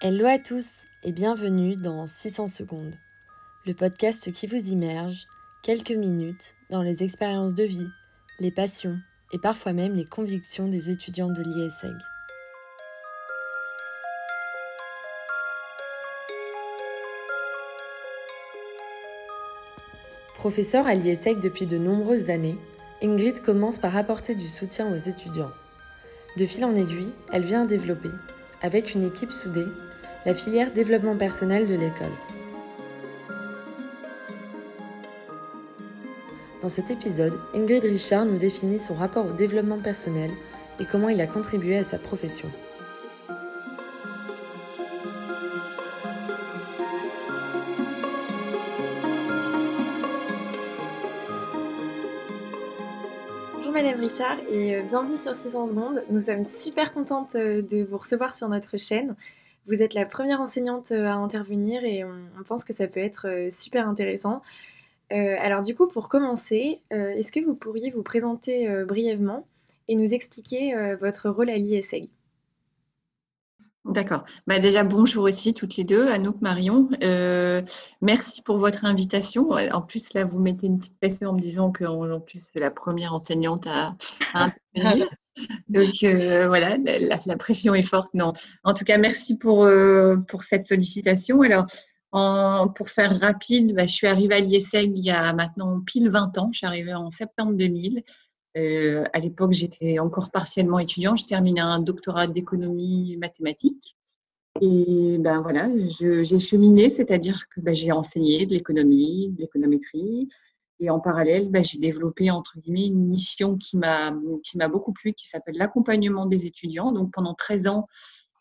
Hello à tous et bienvenue dans 600 secondes, le podcast qui vous immerge quelques minutes dans les expériences de vie, les passions et parfois même les convictions des étudiants de l'ISEG. Professeure à l'ISEG depuis de nombreuses années, Ingrid commence par apporter du soutien aux étudiants. De fil en aiguille, elle vient développer, avec une équipe soudée, la filière développement personnel de l'école. Dans cet épisode, Ingrid Richard nous définit son rapport au développement personnel et comment il a contribué à sa profession. Bonjour Madame Richard et euh, bienvenue sur 600 secondes. Nous sommes super contentes euh, de vous recevoir sur notre chaîne. Vous êtes la première enseignante euh, à intervenir et on, pense que ça peut être super intéressant. alors du coup, pour commencer, est-ce que vous pourriez vous présenter brièvement et nous expliquer votre rôle à l'ISEG? D'accord. Bah déjà, bonjour aussi toutes les deux, Anouk, Marion. Euh, merci pour votre invitation. En plus, là, vous mettez une petite pression en me disant que en plus, c'est la première enseignante à, intervenir. Donc euh, voilà, la, pression est forte. Non. En tout cas, merci pour, euh, pour cette sollicitation. Alors, pour faire rapide, bah, je suis arrivée à l'IESEG il y a maintenant pile 20 ans. Je suis arrivée en septembre 2000. Euh, à l'époque, j'étais encore partiellement étudiante. Je terminais un doctorat d'économie mathématique. Et ben voilà, j'ai cheminé, c'est-à-dire que ben, j'ai enseigné de l'économie, de l'économétrie. Et en parallèle, ben, j'ai développé entre guillemets une mission qui m'a beaucoup plu, qui s'appelle l'accompagnement des étudiants. Donc pendant 13 ans,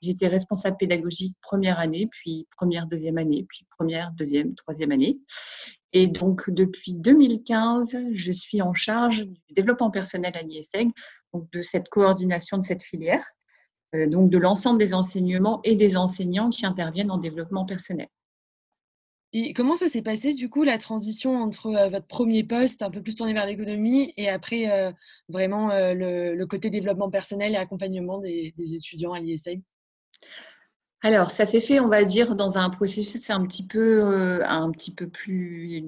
j'étais responsable pédagogique première année, puis première, deuxième année, puis première, deuxième, troisième année. Et donc, depuis 2015, je suis en charge du développement personnel à l'ISEG, donc de cette coordination de cette filière, euh, donc de l'ensemble des enseignements et des enseignants qui interviennent en développement personnel. Et comment ça s'est passé du coup la transition entre votre premier poste un peu plus tourné vers l'économie et après vraiment le, côté développement personnel et accompagnement des, étudiants à l'ISEG alors, ça s'est fait, on va dire, dans un processus un petit peu, un petit peu plus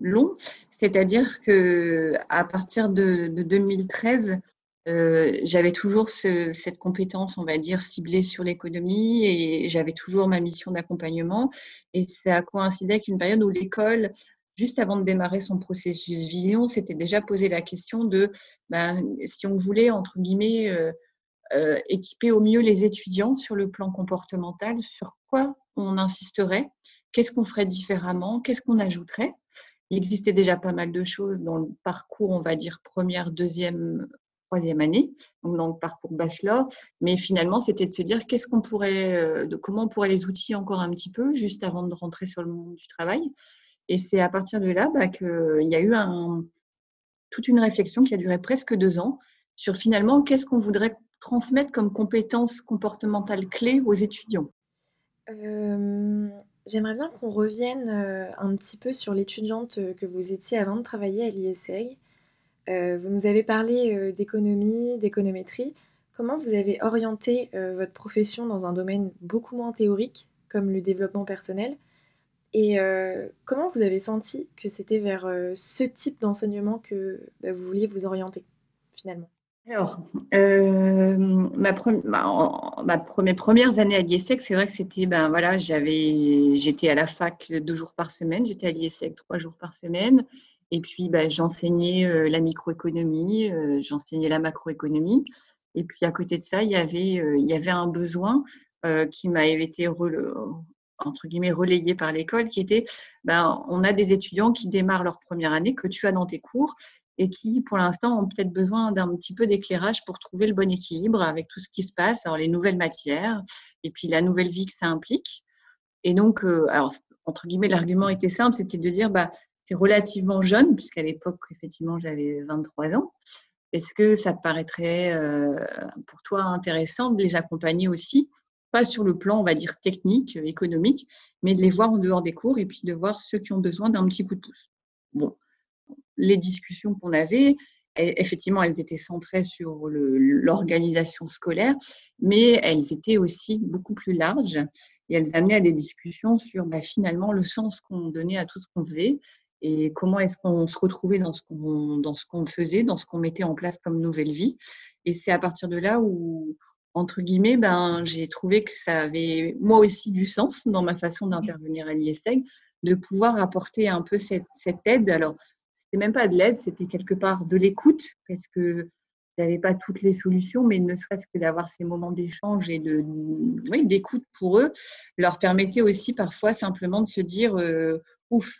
long. C'est-à-dire que à partir de, 2013, euh, j'avais toujours cette compétence, on va dire, ciblée sur l'économie et j'avais toujours ma mission d'accompagnement. Et ça a coïncidé avec une période où l'école, juste avant de démarrer son processus vision, s'était déjà posé la question de ben, si on voulait, entre guillemets, euh, euh, équiper au mieux les étudiants sur le plan comportemental, sur quoi on insisterait, qu'est-ce qu'on ferait différemment, qu'est-ce qu'on ajouterait. Il existait déjà pas mal de choses dans le parcours, on va dire, première, deuxième, troisième année, donc dans parcours bachelor, mais finalement, c'était de se dire qu'est-ce qu'on pourrait, euh, de comment on pourrait les outiller encore un petit peu, juste avant de rentrer sur le monde du travail. Et c'est à partir de là bah, qu'il y a eu toute une réflexion qui a duré presque deux ans sur finalement qu'est-ce qu'on voudrait transmettre comme compétences comportementales clés aux étudiants euh, J'aimerais bien qu'on revienne euh, un petit peu sur l'étudiante que vous étiez avant de travailler à l'ISEG. Euh, vous nous avez parlé d'économie, d'économétrie. Comment vous avez orienté votre profession dans un domaine beaucoup moins théorique, comme le développement personnel? Et comment vous avez senti que c'était vers ce type d'enseignement que bah, vous vouliez vous orienter, finalement? Alors, euh, ma, mes premières années à l'IESEC, c'est vrai que c'était, ben voilà, j'avais, j'étais à la fac deux jours par semaine, j'étais à l'IESEC trois jours par semaine, et puis ben, j'enseignais la microéconomie, j'enseignais la macroéconomie, et puis à côté de ça, il y avait, il y avait un besoin qui m'avait été entre guillemets relayé par l'école, qui était, ben, on a des étudiants qui démarrent leur première année que tu as dans tes cours, et qui, pour l'instant, ont peut-être besoin d'un petit peu d'éclairage pour trouver le bon équilibre avec tout ce qui se passe, alors les nouvelles matières et puis la nouvelle vie que ça implique. Et donc, alors, entre guillemets, l'argument était simple, c'était de dire, bah, c'est relativement jeune, puisqu'à l'époque, effectivement, j'avais 23 ans. Est-ce que ça te paraîtrait euh, pour toi intéressant de les accompagner aussi, pas sur le plan, on va dire, technique, économique, mais de les voir en dehors des cours et puis de voir ceux qui ont besoin d'un petit coup de pouce? Bon, les discussions qu'on avait, effectivement, elles étaient centrées sur l'organisation scolaire, mais elles étaient aussi beaucoup plus larges. et elles amenaient à des discussions sur bah, finalement le sens qu'on donnait à tout ce qu'on faisait et comment est-ce qu'on se retrouvait dans ce qu'on dans ce qu'on faisait, dans ce qu'on mettait en place comme nouvelle vie. Et c'est à partir de là où entre guillemets, ben, j'ai trouvé que ça avait moi aussi du sens dans ma façon d'intervenir à l'ISEG, de pouvoir apporter un peu cette, cette aide. Alors, c'était même pas de l'aide, c'était quelque part de l'écoute, parce que n'avais pas toutes les solutions, mais ne serait-ce que d'avoir ces moments d'échange et de, oui, d'écoute pour eux, leur permettait aussi parfois simplement de se dire, euh, ouf,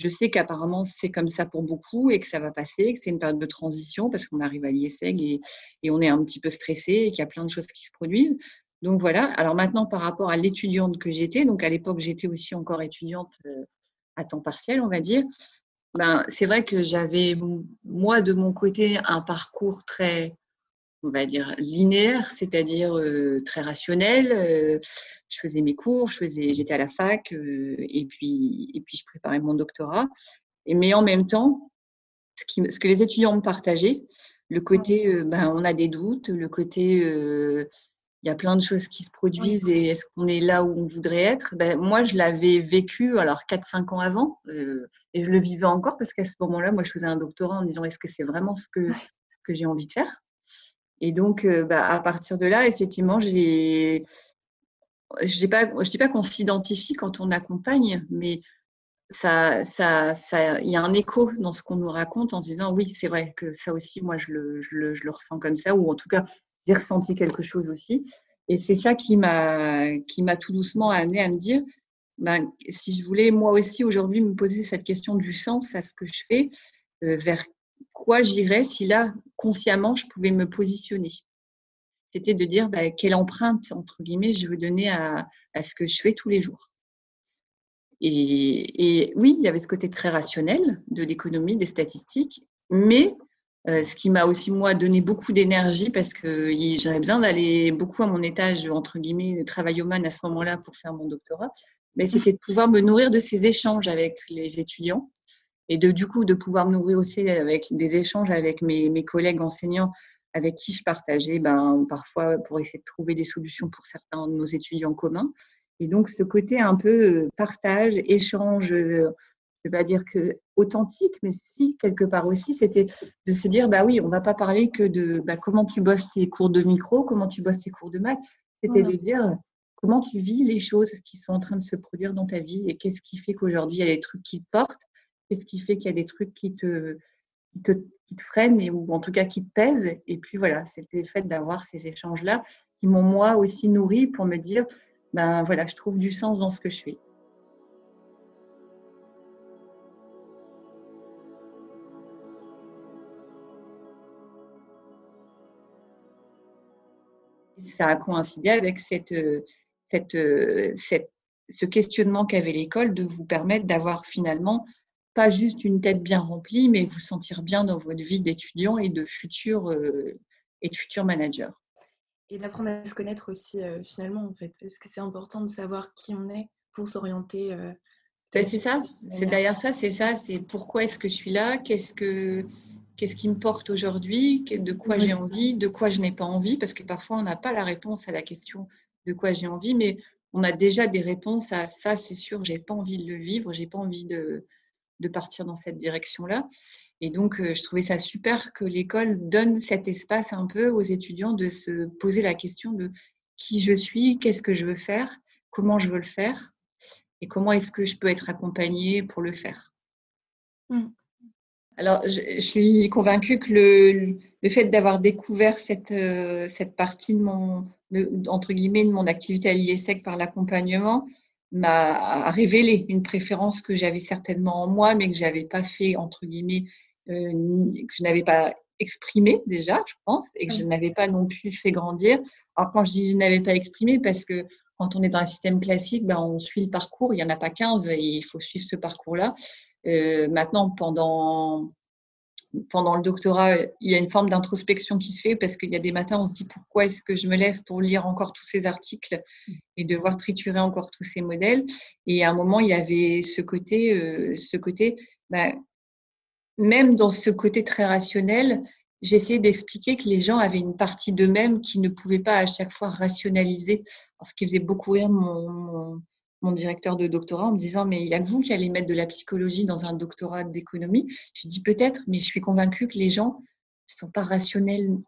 je sais qu'apparemment c'est comme ça pour beaucoup et que ça va passer, que c'est une période de transition parce qu'on arrive à l'ISEG et, et, on est un petit peu stressé et qu'il y a plein de choses qui se produisent. Donc voilà. Alors maintenant, par rapport à l'étudiante que j'étais, donc à l'époque j'étais aussi encore étudiante à temps partiel, on va dire. Ben, c'est vrai que j'avais moi de mon côté un parcours très, on va dire linéaire, c'est-à-dire euh, très rationnel. Euh, je faisais mes cours, j'étais à la fac euh, et puis et puis je préparais mon doctorat. Et mais en même temps, ce, qui, ce que les étudiants me partageaient, le côté, ben on a des doutes, le côté il y a plein de choses qui se produisent et est-ce qu'on est là où on voudrait être? Ben, Moi, je l'avais vécu alors 4-5 ans avant et je le vivais encore parce qu'à ce moment-là, moi, je faisais un doctorat en me disant est-ce que c'est vraiment ce que, que j'ai envie de faire? Et donc, bah, à partir de là, effectivement, j'ai je je dis pas qu'on s'identifie quand on accompagne, mais ça, ça, ça, il y a un écho dans ce qu'on nous raconte en se disant oui, c'est vrai que ça aussi, moi, je le, je le, je le ressens comme ça, ou en tout cas, j'ai ressenti quelque chose aussi. Et c'est ça qui m'a, qui m'a tout doucement amené à me dire, ben, si je voulais moi aussi aujourd'hui me poser cette question du sens à ce que je fais, euh, vers quoi j'irais si là, consciemment, je pouvais me positionner? C'était de dire bah, quelle empreinte, entre guillemets, je veux donner à, ce que je fais tous les jours. Et, oui, il y avait ce côté très rationnel de l'économie, des statistiques, mais euh, ce qui m'a aussi, moi, donné beaucoup d'énergie parce que j'avais besoin d'aller beaucoup à mon étage, entre guillemets, travail man à ce moment-là pour faire mon doctorat, mais c'était de pouvoir me nourrir de ces échanges avec les étudiants et de, du coup, de pouvoir me nourrir aussi avec des échanges avec mes, mes collègues enseignants avec qui je partageais ben, parfois pour essayer de trouver des solutions pour certains de nos étudiants communs. Et donc, ce côté un peu euh, partage, échange, euh, je ne vais pas dire que authentique, mais si, quelque part aussi, c'était de se dire, bah oui, on ne va pas parler que de bah, comment tu bosses tes cours de micro, comment tu bosses tes cours de maths. C'était de dire comment tu vis les choses qui sont en train de se produire dans ta vie et qu'est-ce qui fait qu'aujourd'hui, il y a des trucs qui te portent, qu'est-ce qui fait qu'il y a des trucs qui te, qui te, freinent et, ou en tout cas qui te pèsent. Et puis voilà, c'était le fait d'avoir ces échanges-là qui m'ont moi aussi nourri pour me dire, ben voilà, je trouve du sens dans ce que je fais. ça a coïncidé avec cette, cette, cette, ce questionnement qu'avait l'école de vous permettre d'avoir finalement pas juste une tête bien remplie, mais vous sentir bien dans votre vie d'étudiant et de futur euh, et de futur manager. Et d'apprendre à se connaître aussi euh, finalement en fait, parce que c'est important de savoir qui on est pour s'orienter. Euh, ben, c'est ça, c'est d'ailleurs ça, c'est ça, c'est pourquoi est-ce que je suis là, qu'est-ce que qu'est-ce qui me porte aujourd'hui, de quoi j'ai envie, de quoi je n'ai pas envie, parce que parfois on n'a pas la réponse à la question de quoi j'ai envie, mais on a déjà des réponses à ça, c'est sûr, j'ai pas envie de le vivre, j'ai pas envie de, de partir dans cette direction-là. Et donc, euh, je trouvais ça super que l'école donne cet espace un peu aux étudiants de se poser la question de qui je suis, qu'est-ce que je veux faire, comment je veux le faire et comment est-ce que je peux être accompagnée pour le faire. Mmh. Alors, je, suis convaincue que le, le fait d'avoir découvert cette, euh, cette partie de mon, entre guillemets, de mon activité à l'IESEC par l'accompagnement, m'a révélé une préférence que j'avais certainement en moi, mais que j'avais pas fait entre guillemets, euh, que je n'avais pas exprimé déjà, je pense, et que je n'avais pas non plus fait grandir. Alors quand je dis je n'avais pas exprimé, parce que quand on est dans un système classique, ben, on suit le parcours, il n'y en a pas 15 et il faut suivre ce parcours-là. Euh, maintenant, pendant pendant le doctorat, il y a une forme d'introspection qui se fait parce qu'il y a des matins, on se dit pourquoi est-ce que je me lève pour lire encore tous ces articles et devoir triturer encore tous ces modèles? Et à un moment, il y avait ce côté, euh, ce côté, bah, même dans ce côté très rationnel, j'essayais d'expliquer que les gens avaient une partie d'eux-mêmes qui ne pouvaient pas à chaque fois rationaliser. ce qui faisait beaucoup rire mon, mon, directeur de doctorat en me disant Mais il n'y a que vous qui allez mettre de la psychologie dans un doctorat d'économie. Je dis peut-être, mais je suis convaincue que les gens ne sont pas rationnels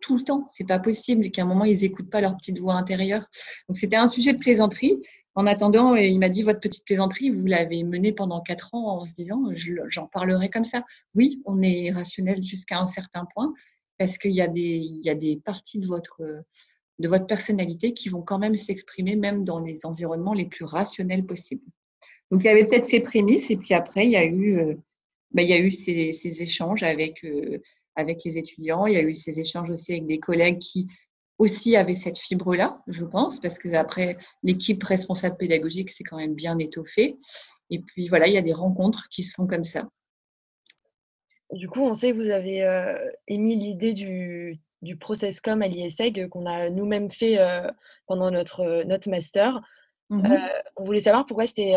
tout le temps. C'est pas possible qu'à un moment, ils n'écoutent pas leur petite voix intérieure. Donc, c'était un sujet de plaisanterie. En attendant, il m'a dit Votre petite plaisanterie, vous l'avez menée pendant quatre ans en se disant J'en parlerai comme ça. Oui, on est rationnel jusqu'à un certain point parce qu'il y, y a des parties de votre, de votre personnalité qui vont quand même s'exprimer, même dans les environnements les plus rationnels possibles. Donc, il y avait peut-être ces prémices, et puis après, il y a eu, euh, bah, il y a eu ces, échanges avec, euh, avec les étudiants. Il y a eu ces échanges aussi avec des collègues qui aussi avait cette fibre-là, je pense, parce que après l'équipe responsable pédagogique, c'est quand même bien étoffé. Et puis voilà, il y a des rencontres qui se font comme ça. Du coup, on sait que vous avez euh, émis l'idée du, du com à l'ISEG qu'on a nous-mêmes fait euh, pendant notre, notre master. Mmh euh, on voulait savoir pourquoi c'était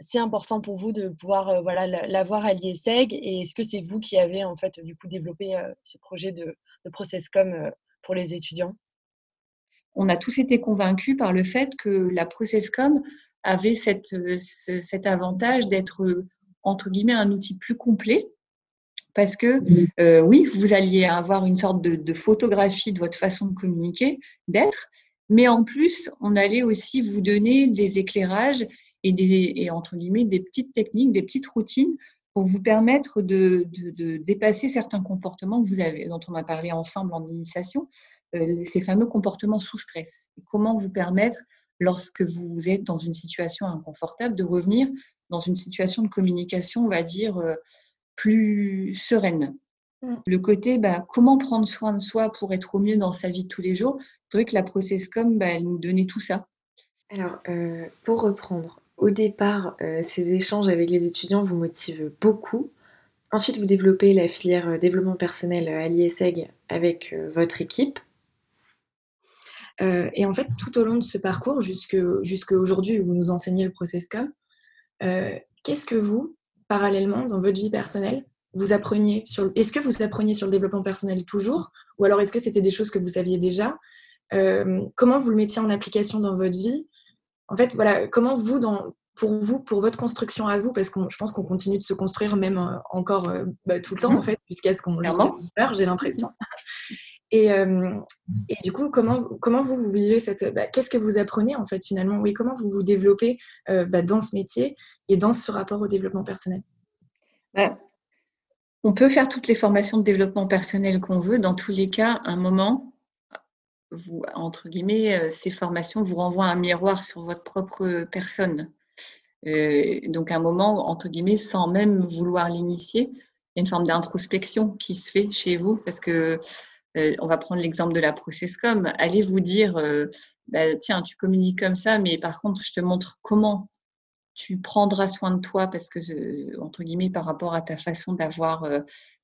si important pour vous de pouvoir voilà, l'avoir à l'ISEG et est-ce que c'est vous qui avez en fait du coup développé ce projet de, de com pour les étudiants? On a tous été convaincus par le fait que la ProcessCom avait cette, euh, cet avantage d'être, euh, entre guillemets, un outil plus complet. Parce que, euh, oui, vous alliez avoir une sorte de, photographie de votre façon de communiquer, d'être, mais en plus, on allait aussi vous donner des éclairages et, des, entre guillemets, des petites techniques, des petites routines pour vous permettre de, dépasser certains comportements que vous avez, dont on a parlé ensemble en initiation, euh, ces fameux comportements sous stress. comment vous permettre, lorsque vous êtes dans une situation inconfortable, de revenir dans une situation de communication, on va dire, euh, plus sereine. Mm. Le côté, bah, comment prendre soin de soi pour être au mieux dans sa vie de tous les jours, c'est vrai que la ProcessCom, bah, elle nous donnait tout ça. Alors, euh, pour reprendre, au départ, euh, ces échanges avec les étudiants vous motivent beaucoup. Ensuite, vous développez la filière euh, développement personnel à l'ISEG avec euh, votre équipe. et en fait, tout au long de ce parcours, jusqu'à aujourd'hui où vous nous enseignez le process com, qu'est-ce que vous, parallèlement, dans votre vie personnelle, vous appreniez sur... Est-ce que vous appreniez sur le développement personnel toujours? Ou alors est-ce que c'était des choses que vous saviez déjà? Comment vous le mettiez en application dans votre vie? En fait, voilà, comment vous, dans, pour vous, pour votre construction à vous, parce que je pense qu'on continue de se construire même euh, encore euh, bah, tout le temps, en fait, jusqu'à ce qu'on meure, j'ai l'impression. Et, euh, et, du coup, comment, comment vous, vous vivez cette... Bah, qu'est-ce que vous apprenez, en fait, finalement? Oui, comment vous vous développez bah, dans ce métier et dans ce rapport au développement personnel? On peut faire toutes les formations de développement personnel qu'on veut. Dans tous les cas, un moment, entre guillemets, euh, ces formations vous renvoient un miroir sur votre propre personne. Euh, donc, à un moment, entre guillemets, sans même vouloir l'initier, il y a une forme d'introspection qui se fait chez vous parce que, euh, on va prendre l'exemple de la processcom, allez vous dire, bah, tiens, tu communiques comme ça, mais par contre, je te montre comment tu prendras soin de toi parce que, entre guillemets, par rapport à ta façon d'avoir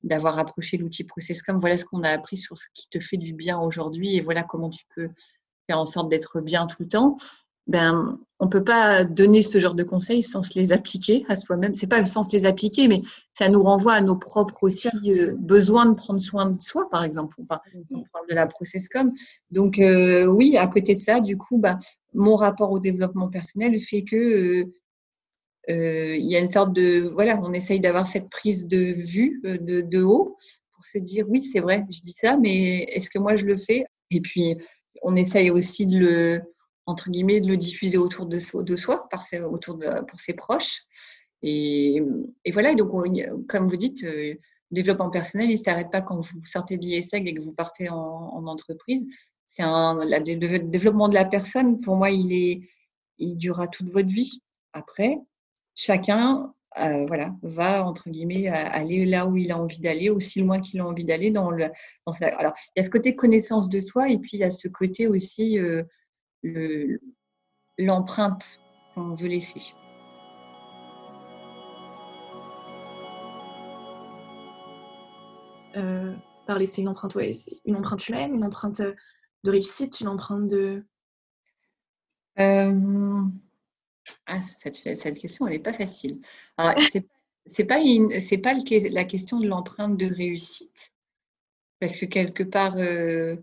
d'avoir approché l'outil ProcessCom. Voilà ce qu'on a appris sur ce qui te fait du bien aujourd'hui et voilà comment tu peux faire en sorte d'être bien tout le temps. Ben, on ne peut pas donner ce genre de conseils sans se les appliquer à soi-même. C'est pas sans se les appliquer, mais ça nous renvoie à nos propres aussi euh, besoins de prendre soin de soi, par exemple. On parle, de la ProcessCom. Donc euh, oui, à côté de ça, du coup, bah, mon rapport au développement personnel fait que euh, euh, il y a une sorte de voilà, on essaye d'avoir cette prise de vue euh, de, haut pour se dire oui, c'est vrai, je dis ça, mais est-ce que moi je le fais? Et puis on essaye aussi de le entre guillemets de le diffuser autour de, soi, par autour de, pour ses proches. Et, et voilà, donc comme vous dites, euh, le développement personnel, il ne s'arrête pas quand vous sortez de l'ISEG et que vous partez en, en entreprise. C'est un le développement de la personne. Pour moi, il est, il durera toute votre vie. Après, chacun euh, voilà, va, entre guillemets, aller là où il a envie d'aller, aussi loin qu'il a envie d'aller. Dans le, Alors, il y a ce côté connaissance de soi et puis il y a ce côté aussi euh, l'empreinte qu'on veut laisser. Euh, par laisser une empreinte, ouais, une empreinte humaine, une empreinte de réussite, une empreinte de. Euh, ah, cette, cette question, elle n'est pas facile. c'est pas pas la question de l'empreinte de réussite parce que quelque part euh,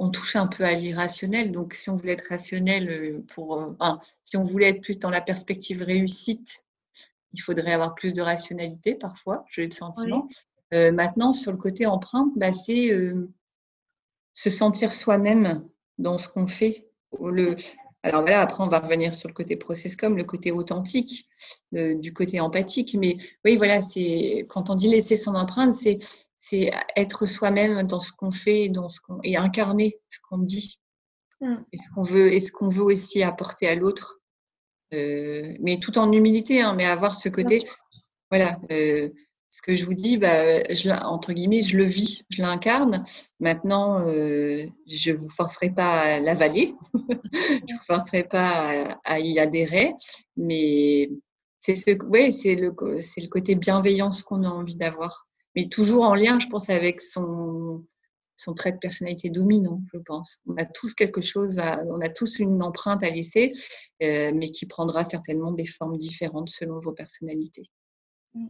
on touche un peu à l'irrationnel. Donc si on voulait être rationnel euh, pour euh, si on voulait être plus dans la perspective réussite il faudrait avoir plus de rationalité parfois j'ai le sentiment. Maintenant sur le côté empreinte bah, c'est se sentir soi-même dans ce qu'on fait. Le, alors voilà, après, on va revenir sur le côté process comme le côté authentique, du côté empathique. Mais oui, voilà, c'est quand on dit laisser son empreinte, c'est c'est être soi-même dans ce qu'on fait, dans ce qu'on et incarner ce qu'on dit, mmh. et ce qu'on veut, et ce qu'on veut aussi apporter à l'autre. Euh, mais tout en humilité, hein, mais avoir ce côté, voilà. Euh, ce que je vous dis, bah, je, entre guillemets, je le vis, je l'incarne. Maintenant, euh, je ne vous forcerai pas à l'avaler, je ne vous forcerai pas à, y adhérer, mais c'est ce, ouais, c'est le, c'est le côté bienveillance qu'on a envie d'avoir. Mais toujours en lien, je pense, avec son, son trait de personnalité dominant, je pense. On a tous quelque chose, on a tous une empreinte à laisser, euh, mais qui prendra certainement des formes différentes selon vos personnalités. Mm.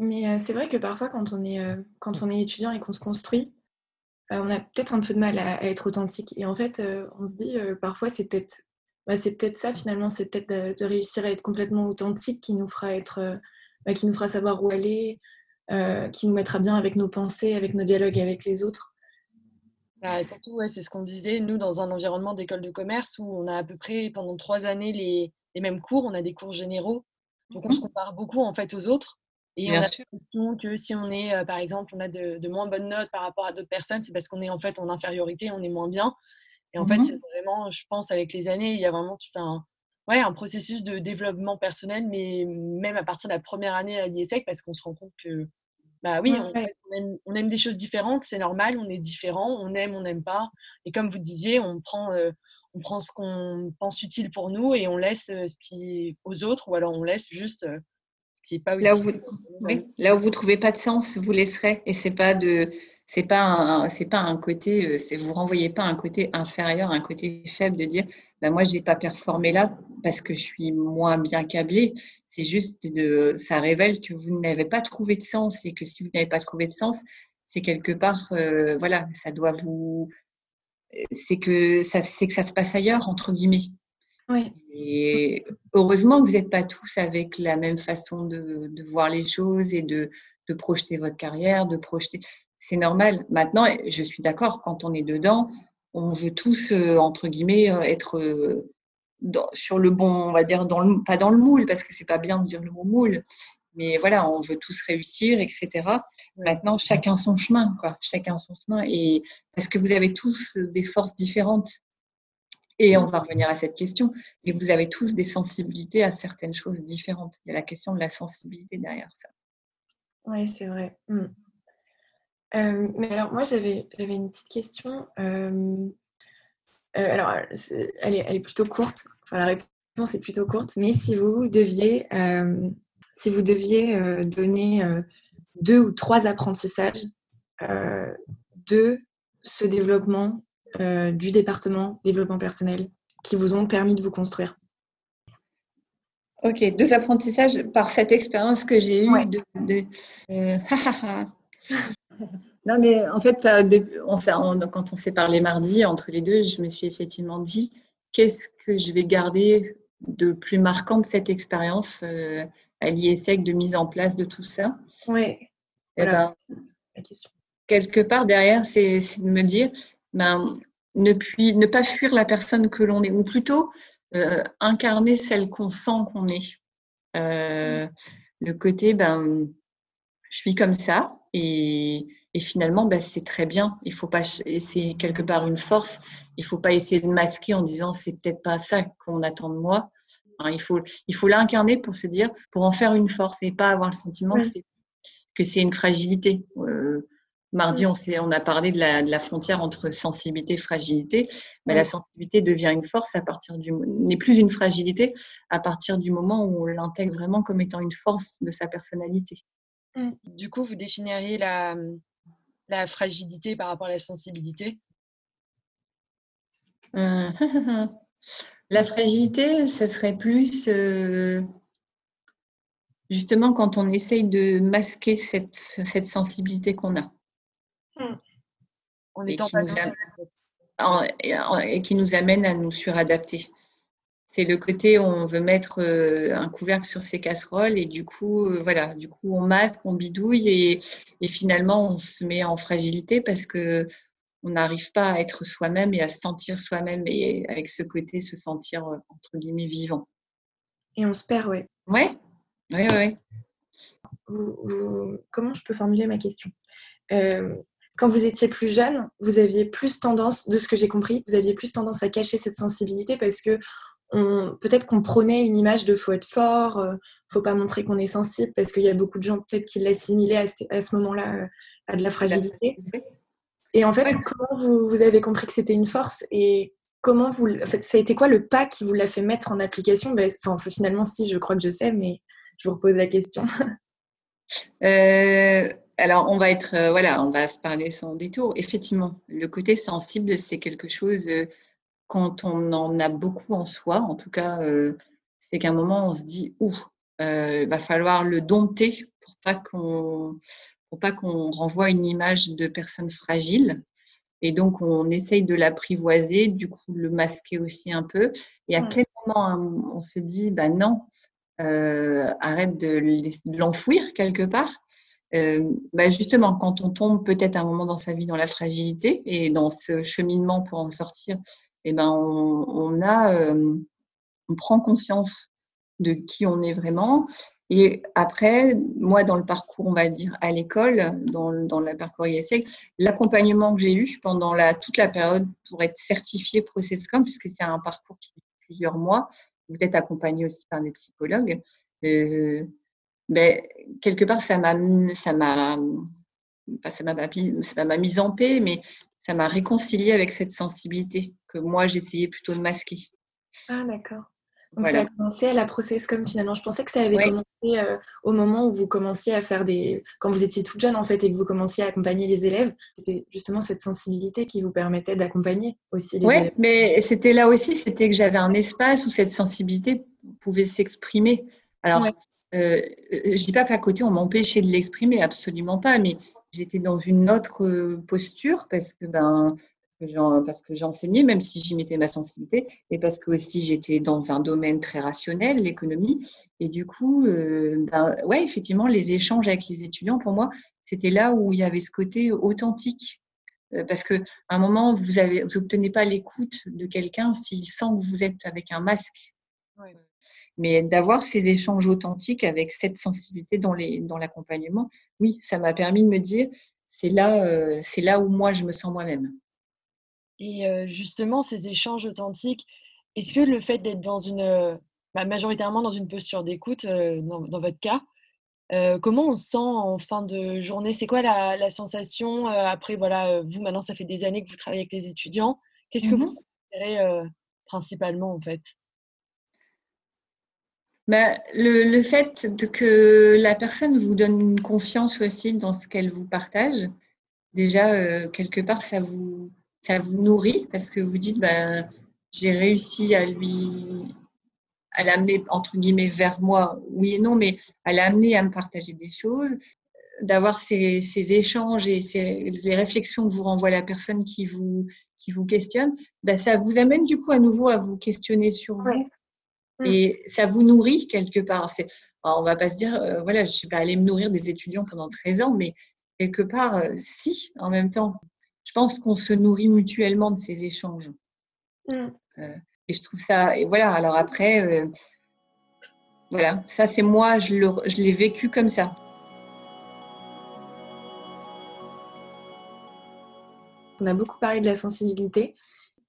Mais c'est vrai que parfois, quand on est, quand on est étudiant et qu'on se construit, on a peut-être un peu de mal à, être authentique. Et en fait, on se dit parfois, c'est peut-être bah, peut-être ça finalement, c'est peut-être de, réussir à être complètement authentique qui nous fera être, bah, qui nous fera savoir où aller, qui nous mettra bien avec nos pensées, avec nos dialogues avec les autres. Bah, surtout, ouais, c'est ce qu'on disait, nous, dans un environnement d'école de commerce où on a à peu près pendant trois années les, les mêmes cours, on a des cours généraux, donc on mmh se compare beaucoup en fait aux autres. Et on a l'impression que si on est, par exemple, on a de, moins bonnes notes par rapport à d'autres personnes, c'est parce qu'on est en fait en infériorité, on est moins bien. Et en fait, mmh c'est vraiment, je pense, avec les années, il y a vraiment tout un, ouais, un processus de développement personnel, mais même à partir de la première année à l'IESEC, parce qu'on se rend compte que, bah oui, on, aime, des choses différentes, c'est normal, on est différent, on aime, on n'aime pas. Et comme vous disiez, on prend, on prend ce qu'on pense utile pour nous et on laisse ce qui est aux autres, ou alors on laisse juste pas là où vous, oui, là où vous trouvez pas de sens, vous laisserez. Et c'est pas de, c'est pas c'est pas un côté, euh, c'est vous renvoyez pas un côté inférieur, un côté faible de dire, ben moi j'ai pas performé là parce que je suis moins bien câblé. C'est juste de, ça révèle que vous n'avez pas trouvé de sens et que si vous n'avez pas trouvé de sens, c'est quelque part, euh, voilà, ça doit vous, c'est que ça, c'est que ça se passe ailleurs entre guillemets. Et heureusement que vous n'êtes pas tous avec la même façon de, voir les choses et de, projeter votre carrière, de projeter. C'est normal. Maintenant, je suis d'accord, quand on est dedans, on veut tous, euh, entre guillemets, euh, être euh, sur le bon, on va dire, dans le, pas dans le moule, parce que c'est pas bien de dire le mot moule, mais voilà, on veut tous réussir, etc. Maintenant, chacun son chemin, quoi. Chacun son chemin. Et parce que vous avez tous des forces différentes. Et on va revenir à cette question. Et vous avez tous des sensibilités à certaines choses différentes. Il y a la question de la sensibilité derrière ça. Oui, c'est vrai. Hmm. Euh, mais alors, moi, j'avais une petite question. Euh, euh, alors, elle est, elle est, plutôt courte. Enfin, la réponse est plutôt courte. Mais si vous deviez, si vous deviez donner deux ou trois apprentissages de ce développement du département développement personnel qui vous ont permis de vous construire? Ok, deux apprentissages par cette expérience que j'ai eue de. Euh, non, mais en fait, quand on s'est parlé mardi, entre les deux, je me suis effectivement dit qu'est-ce que je vais garder de plus marquant de cette expérience euh, à l'IESEC de mise en place de tout ça? Oui. Eh ben, quelque part derrière, c'est de me dire ben, ne, puis, ne pas fuir la personne que l'on est, ou plutôt euh, incarner celle qu'on sent qu'on est. Euh, le côté, ben, je suis comme ça, et, et finalement, ben, c'est très bien. Il faut pas, c'est quelque part une force. Il faut pas essayer de masquer en disant c'est peut-être pas ça qu'on attend de moi. Hein, il faut, il faut l'incarner pour se dire, pour en faire une force et pas avoir le sentiment que c'est une fragilité. Euh, Mardi, on, on, a parlé de la, frontière entre sensibilité et fragilité. Mais La sensibilité devient une force à partir du n'est plus une fragilité à partir du moment où on l'intègre vraiment comme étant une force de sa personnalité. Mmh. Du coup, vous définiriez la, la fragilité par rapport à la sensibilité? Euh, La fragilité, ce serait plus euh, justement quand on essaye de masquer cette, cette sensibilité qu'on a. On est et, qui nous et, qui nous amène à nous suradapter. C'est le côté où on veut mettre euh, un couvercle sur ses casseroles et du coup, euh, voilà, du coup, on masque, on bidouille et, et finalement, on se met en fragilité parce que on n'arrive pas à être soi-même et à se sentir soi-même et avec ce côté se sentir euh, entre guillemets vivant. Et on se perd, oui. Ouais, oui, oui. Vous, comment je peux formuler ma question? Euh, Quand vous étiez plus jeune, vous aviez plus tendance, de ce que j'ai compris, vous aviez plus tendance à cacher cette sensibilité parce que peut-être qu'on prenait une image de faut être fort, euh, faut pas montrer qu'on est sensible parce qu'il y a beaucoup de gens peut-être qui l'assimilaient à, à, ce moment-là à de la fragilité. Et en fait, comment vous, avez compris que c'était une force et comment vous, en fait, ça a été quoi le pas qui vous l'a fait mettre en application? Ben, enfin, Finalement, si, je crois que je sais, mais je vous repose la question. Euh, alors, on va être, euh, voilà, on va se parler sans détour. Effectivement, le côté sensible, c'est quelque chose euh, quand on en a beaucoup en soi. En tout cas, c'est qu'à un moment, on se dit, ouh, il va falloir le dompter pour pas qu'on pas qu'on renvoie une image de personne fragile. Et donc, on essaye de l'apprivoiser, du coup, le masquer aussi un peu. Et à quel moment hein, on se dit, bah non, euh, arrête de l'enfouir quelque part euh, bah justement, quand on tombe peut-être un moment dans sa vie dans la fragilité et dans ce cheminement pour en sortir, eh ben on, a, euh, on prend conscience de qui on est vraiment. Et après, moi, dans le parcours, on va dire, à l'école, dans, dans le parcours ISEC, l'accompagnement que j'ai eu pendant la, toute la période pour être certifié ProcessCom, puisque c'est un parcours qui dure plusieurs mois, vous êtes accompagné aussi par des psychologues, euh, ben, quelque part, ça m'a, ça m'a, ça m'a, ça en paix, mais ça m'a réconcilié avec cette sensibilité que moi, j'essayais plutôt de masquer. Ah, d'accord. Donc ça a commencé à la process comme finalement. Je pensais que ça avait commencé euh, au moment où vous commenciez à faire des... Quand vous étiez toute jeune en fait et que vous commenciez à accompagner les élèves, c'était justement cette sensibilité qui vous permettait d'accompagner aussi les élèves. Oui, mais c'était là aussi, c'était que j'avais un espace où cette sensibilité pouvait s'exprimer. Alors, euh, je ne dis pas qu'à côté on m'empêchait de l'exprimer, absolument pas, mais j'étais dans une autre euh, posture parce que ben, parce que j'enseignais, même si j'y mettais ma sensibilité, et parce que aussi j'étais dans un domaine très rationnel, l'économie. Et du coup, euh, ben, ouais, effectivement, les échanges avec les étudiants, pour moi, c'était là où il y avait ce côté authentique. Euh, parce qu'à un moment, vous n'obtenez pas l'écoute de quelqu'un s'il sent que vous êtes avec un masque. Mais d'avoir ces échanges authentiques avec cette sensibilité dans l'accompagnement, dans oui, ça m'a permis de me dire, c'est là, euh, c'est là où moi je me sens moi-même. Et justement, ces échanges authentiques, est-ce que le fait d'être dans une, bah, majoritairement dans une posture d'écoute, dans, votre cas, comment on se sent en fin de journée? C'est quoi la, sensation Après, voilà, vous, maintenant, ça fait des années que vous travaillez avec les étudiants. Qu'est-ce que mmh vous préférez principalement, en fait? Bah, le, le, fait de que la personne vous donne une confiance aussi dans ce qu'elle vous partage, déjà, quelque part, ça vous, ça vous nourrit parce que vous dites, ben, j'ai réussi à lui, à l'amener entre guillemets vers moi, oui et non, mais à l'amener à me partager des choses, d'avoir ces, ces, échanges et ces, les réflexions que vous renvoie la personne qui vous, qui vous questionne, ben, ça vous amène du coup à nouveau à vous questionner sur vous. Mm. Et ça vous nourrit quelque part. C'est, on va pas se dire, euh, voilà, je suis pas allée me nourrir des étudiants pendant 13 ans, mais quelque part, euh, si, en même temps je pense qu'on se nourrit mutuellement de ces échanges. Mm. Euh, et je trouve ça, et voilà, alors après, euh, voilà, ça c'est moi, je l'ai vécu comme ça. On a beaucoup parlé de la sensibilité.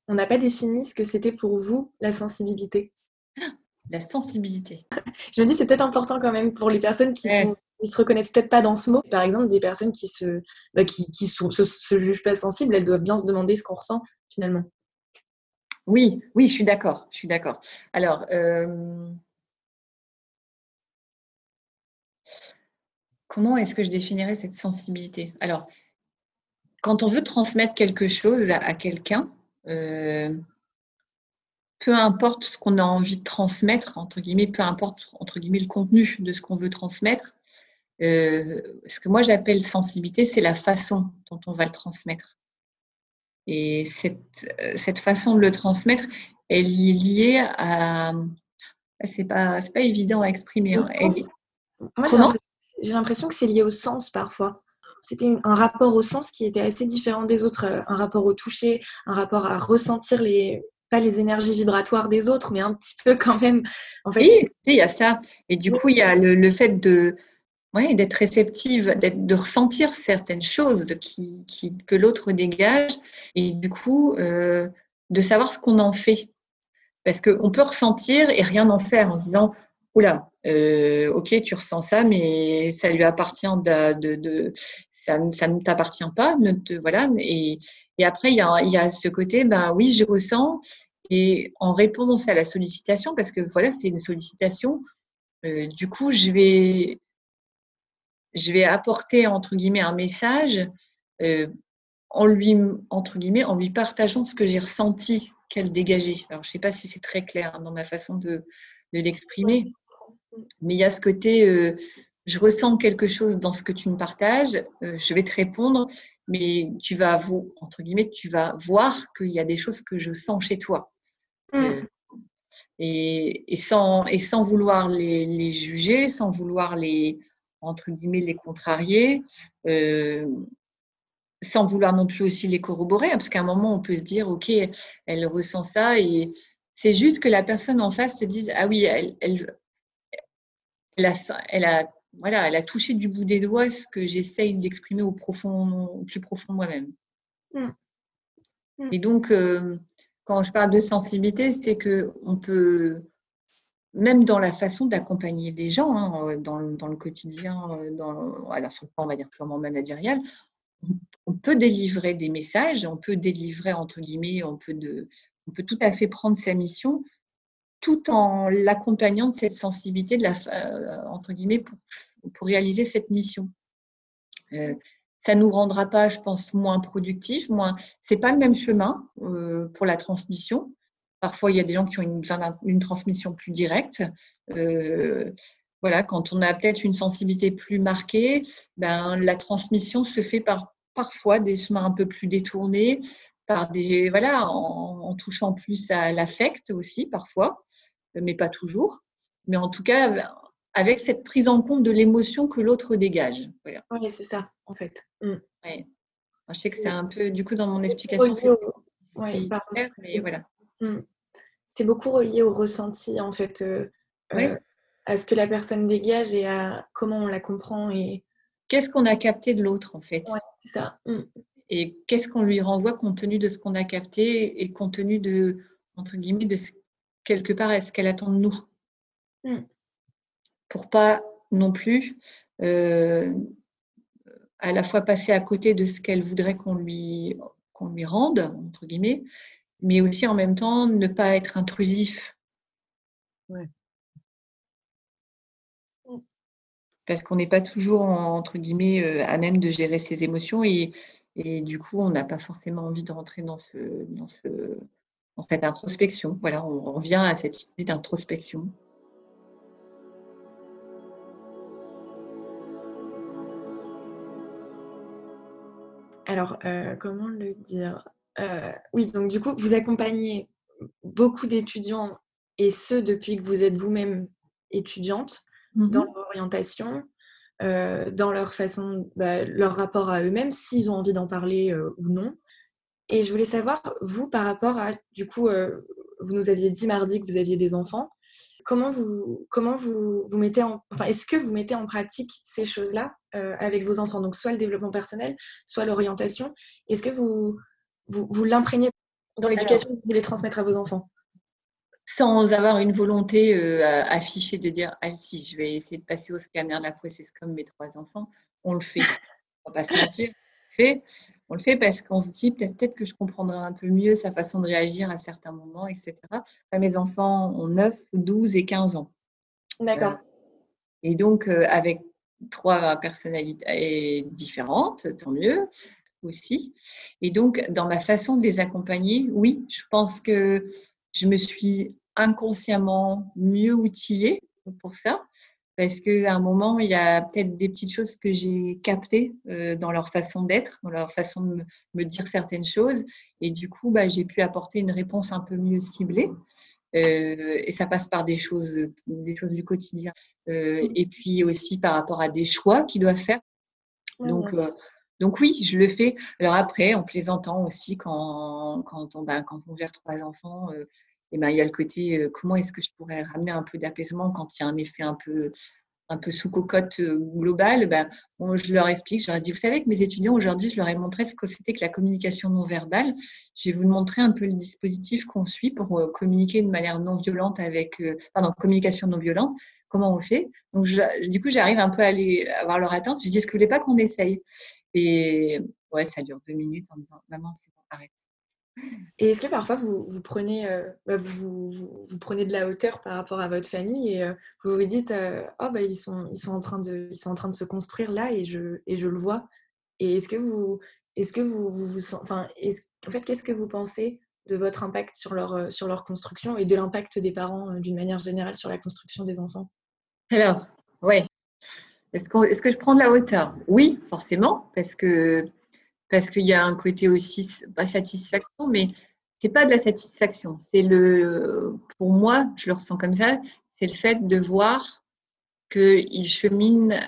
On n'a pas défini ce que c'était pour vous la sensibilité. La sensibilité. Je me dis c'est peut-être important quand même pour les personnes qui sont qui se reconnaissent peut-être pas dans ce mot. Par exemple, des personnes qui se, bah, qui, qui se, se, jugent pas sensibles, elles doivent bien se demander ce qu'on ressent finalement. Oui, oui, je suis d'accord. Je suis d'accord. Alors, euh, comment est-ce que je définirais cette sensibilité? Alors, quand on veut transmettre quelque chose à, quelqu'un, euh, peu importe ce qu'on a envie de transmettre, entre guillemets, peu importe entre guillemets le contenu de ce qu'on veut transmettre, euh, ce que moi j'appelle sensibilité, c'est la façon dont on va le transmettre. Et cette, euh, cette façon de le transmettre, elle est liée à. C'est pas, pas évident à exprimer. Hein. Moi, j'ai l'impression que c'est lié au sens parfois. C'était un rapport au sens qui était assez différent des autres, euh, un rapport au toucher, un rapport à ressentir les, pas les énergies vibratoires des autres, mais un petit peu quand même. En fait, oui, il y a ça. Et du coup, il y a le, fait de, ouais, d'être réceptive, de ressentir certaines choses qui, qui, que l'autre dégage, et du coup, euh, de savoir ce qu'on en fait. Parce qu'on peut ressentir et rien en faire en se disant, oula, euh, ok, tu ressens ça, mais ça lui appartient de, ça, ça, ne t'appartient pas, ne te, voilà. Et, et après, il y, a, il y a ce côté, ben oui, je ressens, et en réponse à la sollicitation, parce que voilà, c'est une sollicitation, euh, du coup, je vais, je vais apporter entre guillemets un message euh, en lui entre guillemets en lui partageant ce que j'ai ressenti qu'elle dégageait. Alors, je ne sais pas si c'est très clair hein, dans ma façon de, de l'exprimer, mais il y a ce côté, euh, je ressens quelque chose dans ce que tu me partages, je vais te répondre, mais tu vas, entre guillemets, tu vas voir qu'il y a des choses que je sens chez toi. Mm. Euh, et, sans, et sans vouloir les, juger, sans vouloir les, entre guillemets, les contrarier, euh, sans vouloir non plus aussi les corroborer, hein, parce qu'à un moment, on peut se dire, OK, elle ressent ça, et c'est juste que la personne en face se dise, ah oui, elle, elle, elle, a, elle, a, voilà, elle a touché du bout des doigts ce que j'essaye d'exprimer au, profond, au plus profond de moi-même. Mm. Mm. Et donc, euh, quand je parle de sensibilité, c'est que on peut, même dans la façon d'accompagner les gens, hein, dans, le quotidien, dans, alors sur le plan, on va dire purement managérial, on peut délivrer des messages, on peut délivrer, entre guillemets, on peut, de, on peut tout à fait prendre sa mission tout en l'accompagnant de cette sensibilité, de la, euh, entre guillemets, pour, réaliser cette mission. Euh, ça nous rendra pas, je pense, moins productifs, moins. C'est pas le même chemin euh, pour la transmission. Parfois, il y a des gens qui ont une, une transmission plus directe. Euh, voilà, quand on a peut-être une sensibilité plus marquée, ben, la transmission se fait par parfois des chemins un peu plus détournés, par des voilà, en, en touchant plus à l'affect aussi parfois, mais pas toujours. Mais en tout cas, avec cette prise en compte de l'émotion que l'autre dégage. Oui, c'est ça, en fait. Mm. Je sais que c'est un peu, du coup, dans mon explication, c'est ouais, mais voilà. Mm. C'est beaucoup relié au ressenti, en fait, euh, euh, à ce que la personne dégage et à comment on la comprend. et Qu'est-ce qu'on a capté de l'autre, en fait? Ouais, c'est ça. Mm. Et qu'est-ce qu'on lui renvoie compte tenu de ce qu'on a capté et compte tenu de, entre guillemets, de ce, quelque part, est-ce qu'elle attend de nous? Pour pas non plus euh, à la fois passer à côté de ce qu'elle voudrait qu'on lui, qu'on lui rende, entre guillemets, mais aussi en même temps ne pas être intrusif. Parce qu'on n'est pas toujours, entre guillemets, euh, à même de gérer ses émotions et, et du coup, on n'a pas forcément envie de rentrer dans, ce, dans, ce, dans cette introspection. Voilà, on revient à cette idée d'introspection. alors, euh, comment le dire? Euh, Oui, donc du coup, vous accompagnez beaucoup d'étudiants, et ce, depuis que vous êtes vous-même étudiante, mmh dans leur orientation, euh, dans leur façon, bah, leur rapport à eux-mêmes, s'ils ont envie d'en parler ou non. Et je voulais savoir, vous, par rapport à, du coup, vous nous aviez dit mardi que vous aviez des enfants comment vous, comment vous, vous mettez en, enfin, est-ce que vous mettez en pratique ces choses-là euh, avec vos enfants? Donc, soit le développement personnel, soit l'orientation. Est-ce que vous, vous, vous l'imprégnez dans l'éducation que vous voulez transmettre à vos enfants? Sans avoir une volonté euh, affichée de dire ah si je vais essayer de passer au scanner de la c'est comme mes trois enfants on le fait on va pas se mentir on le fait on le fait parce qu'on se dit peut-être que je comprendrai un peu mieux sa façon de réagir à certains moments, etc. mes enfants ont 9, 12 et 15 ans. D'accord. Euh, et donc, euh, avec trois personnalités différentes, tant mieux aussi. Et donc, dans ma façon de les accompagner, oui, je pense que je me suis inconsciemment mieux outillée pour ça. Parce qu'à un moment, il y a peut-être des petites choses que j'ai captées euh, dans leur façon d'être, dans leur façon de me, dire certaines choses. Et du coup, bah, j'ai pu apporter une réponse un peu mieux ciblée. Euh, et ça passe par des choses, des choses du quotidien. Euh, et puis aussi par rapport à des choix qu'ils doivent faire. Donc, donc oui, je le fais. Alors après, en plaisantant aussi, quand, quand, on, bah, quand on gère trois enfants, et ben, il y a le côté comment est-ce que je pourrais ramener un peu d'apaisement quand il y a un effet un peu, un peu sous cocotte globale. Ben, je leur explique, je leur ai dit, vous savez que mes étudiants aujourd'hui, je leur ai montré ce que c'était que la communication non verbale. Je vais vous montrer un peu le dispositif qu'on suit pour communiquer de manière non violente avec, pardon, communication non violente. Comment on fait Donc, du coup, j'arrive un peu à aller avoir leur attente. Je dis, est-ce que vous voulez pas qu'on essaye? Et ouais, ça dure deux minutes en disant, maman, c'est bon, arrête. Et est-ce que parfois vous, prenez, euh, bah, vous, prenez de la hauteur par rapport à votre famille et euh, vous vous dites euh, oh bah ils sont ils sont en train de ils sont en train de se construire là et je et je le vois. Et est-ce que vous est-ce que vous vous, enfin en fait qu'est-ce que vous pensez de votre impact sur leur sur leur construction et de l'impact des parents d'une manière générale sur la construction des enfants? Alors que, est-ce que je prends de la hauteur? Oui forcément parce que parce qu'il y a un côté aussi, pas satisfaction, mais c'est pas de la satisfaction. C'est le, pour moi, je le ressens comme ça, c'est le fait de voir qu'il chemine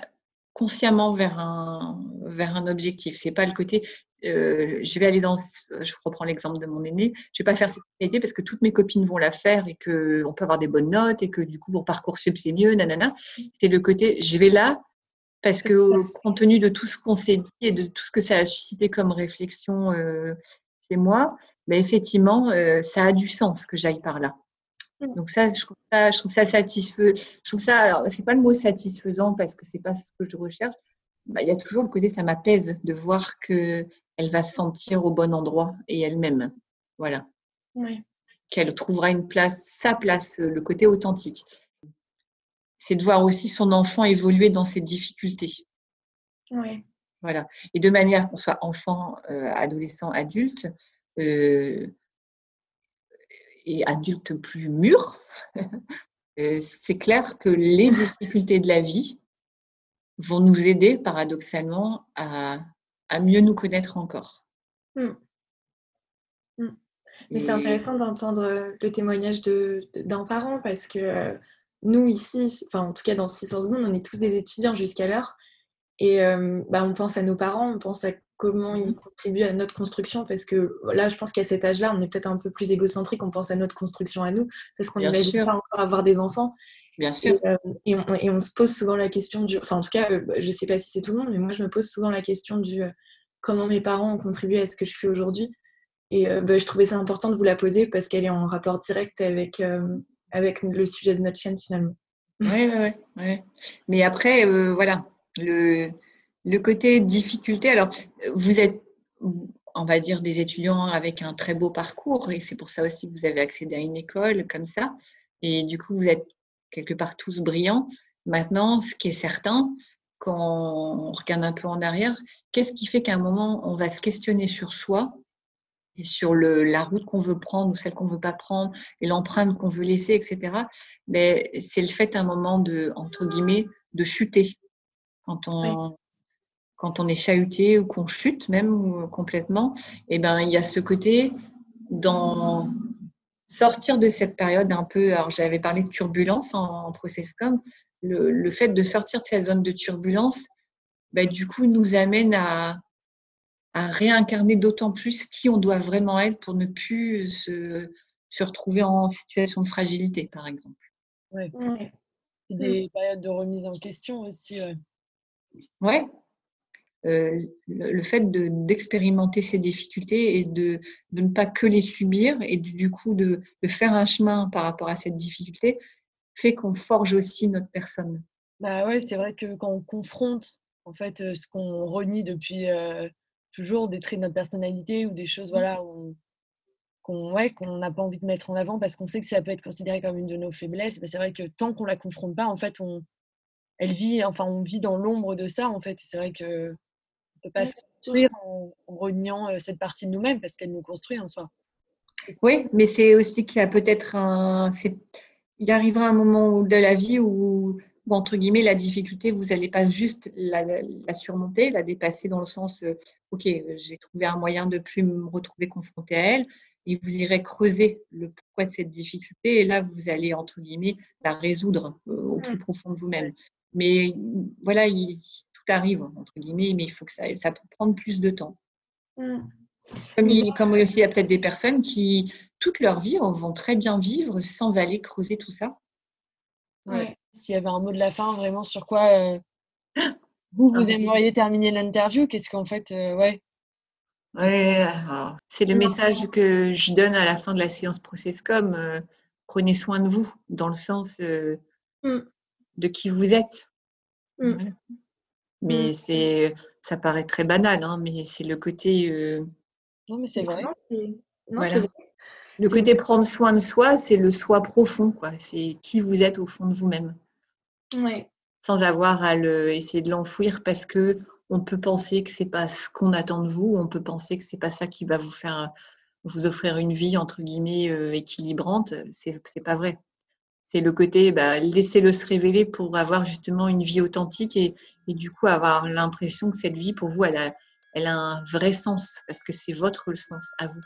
consciemment vers un, vers un objectif. C'est pas le côté, euh, je vais aller dans, je reprends l'exemple de mon aîné, je vais pas faire cette activité parce que toutes mes copines vont la faire et que on peut avoir des bonnes notes et que du coup pour parcoursup c'est mieux, nanana. C'est le côté, je vais là parce que compte tenu de tout ce qu'on s'est dit et de tout ce que ça a suscité comme réflexion euh, chez moi, ben effectivement, euh, ça a du sens que j'aille par là. Mmh. Donc ça, je trouve ça, je trouve ça satisfaisant. Je trouve ça, alors c'est pas le mot satisfaisant parce que c'est pas ce que je recherche. Ben, il y a toujours le côté, ça m'apaise de voir que elle va se sentir au bon endroit et elle-même. Voilà. Oui. Qu'elle trouvera une place, sa place, le côté authentique c'est de voir aussi son enfant évoluer dans ses difficultés. Oui. Voilà. Et de manière qu'on soit enfant, euh, adolescent, adulte, euh, et adulte plus mûr, euh, c'est clair que les difficultés de la vie vont nous aider paradoxalement à, mieux nous connaître encore. Hmm. Hmm. Mais c'est intéressant d'entendre le témoignage d'un parent parce que nous ici, enfin en tout cas dans 600 secondes, on est tous des étudiants jusqu'à l'heure. Et euh, bah, on pense à nos parents, on pense à comment ils contribuent à notre construction, parce que là, je pense qu'à cet âge-là, on est peut-être un peu plus égocentrique, on pense à notre construction à nous, parce qu'on n'imagine pas encore avoir des enfants. Bien sûr. Euh, et, on, se pose souvent la question du... Enfin, en tout cas, euh, bah, je ne sais pas si c'est tout le monde, mais moi, je me pose souvent la question du comment mes parents ont contribué à ce que je fais aujourd'hui. Et bah, je trouvais ça important de vous la poser parce qu'elle est en rapport direct avec avec le sujet de notre chaîne finalement. Oui, oui, oui. Mais après, euh, voilà, le, le côté difficulté, alors vous êtes, on va dire, des étudiants avec un très beau parcours et c'est pour ça aussi que vous avez accédé à une école comme ça. Et du coup, vous êtes quelque part tous brillants. Maintenant, ce qui est certain, quand on regarde un peu en arrière, qu'est-ce qui fait qu'à un moment, on va se questionner sur soi et sur le, la route qu'on veut prendre ou celle qu'on ne veut pas prendre et l'empreinte qu'on veut laisser, etc. Mais c'est le fait à un moment de, entre guillemets, de chuter. Quand on, quand on est chahuté ou qu'on chute même complètement, et ben, il y a ce côté dans sortir de cette période un peu, alors j'avais parlé de turbulence en, en process com, le, le, fait de sortir de cette zone de turbulence, ben, du coup, nous amène à, à réincarner d'autant plus qui on doit vraiment être pour ne plus se, se retrouver en situation de fragilité, par exemple. Oui. Ouais. Des périodes de remise en question aussi. Oui. Euh, le, fait d'expérimenter ces difficultés et de, de, ne pas que les subir et du, coup de, de, faire un chemin par rapport à cette difficulté fait qu'on forge aussi notre personne. Bah ouais, c'est vrai que quand on confronte en fait euh, ce qu'on renie depuis euh, toujours des traits de notre personnalité ou des choses mmh. voilà, qu'on ouais, qu'on n'a pas envie de mettre en avant parce qu'on sait que ça peut être considéré comme une de nos faiblesses. C'est vrai que tant qu'on la confronte pas, en fait, on, elle vit, enfin, on vit dans l'ombre de ça. En fait, c'est vrai que on peut pas se construire en, reniant cette partie de nous-mêmes parce qu'elle nous construit en soi. Oui, mais c'est aussi qu'il y a peut-être un. Il arrivera un moment de la vie où, entre guillemets, la difficulté, vous n'allez pas juste la, surmonter, la dépasser dans le sens, euh, OK, j'ai trouvé un moyen de plus me retrouver confronté à elle, et vous irez creuser le pourquoi de cette difficulté, et là, vous allez, entre guillemets, la résoudre euh, au plus mmh. profond de vous-même. Mais voilà, tout arrive, entre guillemets, mais il faut que ça, ça peut prendre plus de temps. Mmh. Comme, il, comme aussi, il y a peut-être des personnes qui, toute leur vie, vont très bien vivre sans aller creuser tout ça. Ouais. S'il y avait un mot de la fin, vraiment, sur quoi euh, vous, vous aimeriez terminer l'interview, qu'est-ce qu'en fait, euh, ouais. Ouais, c'est le message que je donne à la fin de la séance Processcom. Euh, prenez soin de vous, dans le sens mmh. de qui vous êtes. Mmh. Mais mmh. c'est, ça paraît très banal, hein, mais c'est le côté non, mais c'est vrai. Le côté prendre soin de soi, c'est le soi profond, quoi. C'est qui vous êtes au fond de vous-même. Sans avoir à essayer de l'enfouir parce que on peut penser que c'est pas ce qu'on attend de vous, on peut penser que c'est pas ça qui va vous faire vous offrir une vie entre guillemets euh, équilibrante. C'est, c'est pas vrai. C'est le côté bah, laissez-le se révéler pour avoir justement une vie authentique et, et du coup avoir l'impression que cette vie pour vous elle a, elle a un vrai sens parce que c'est votre sens à vous.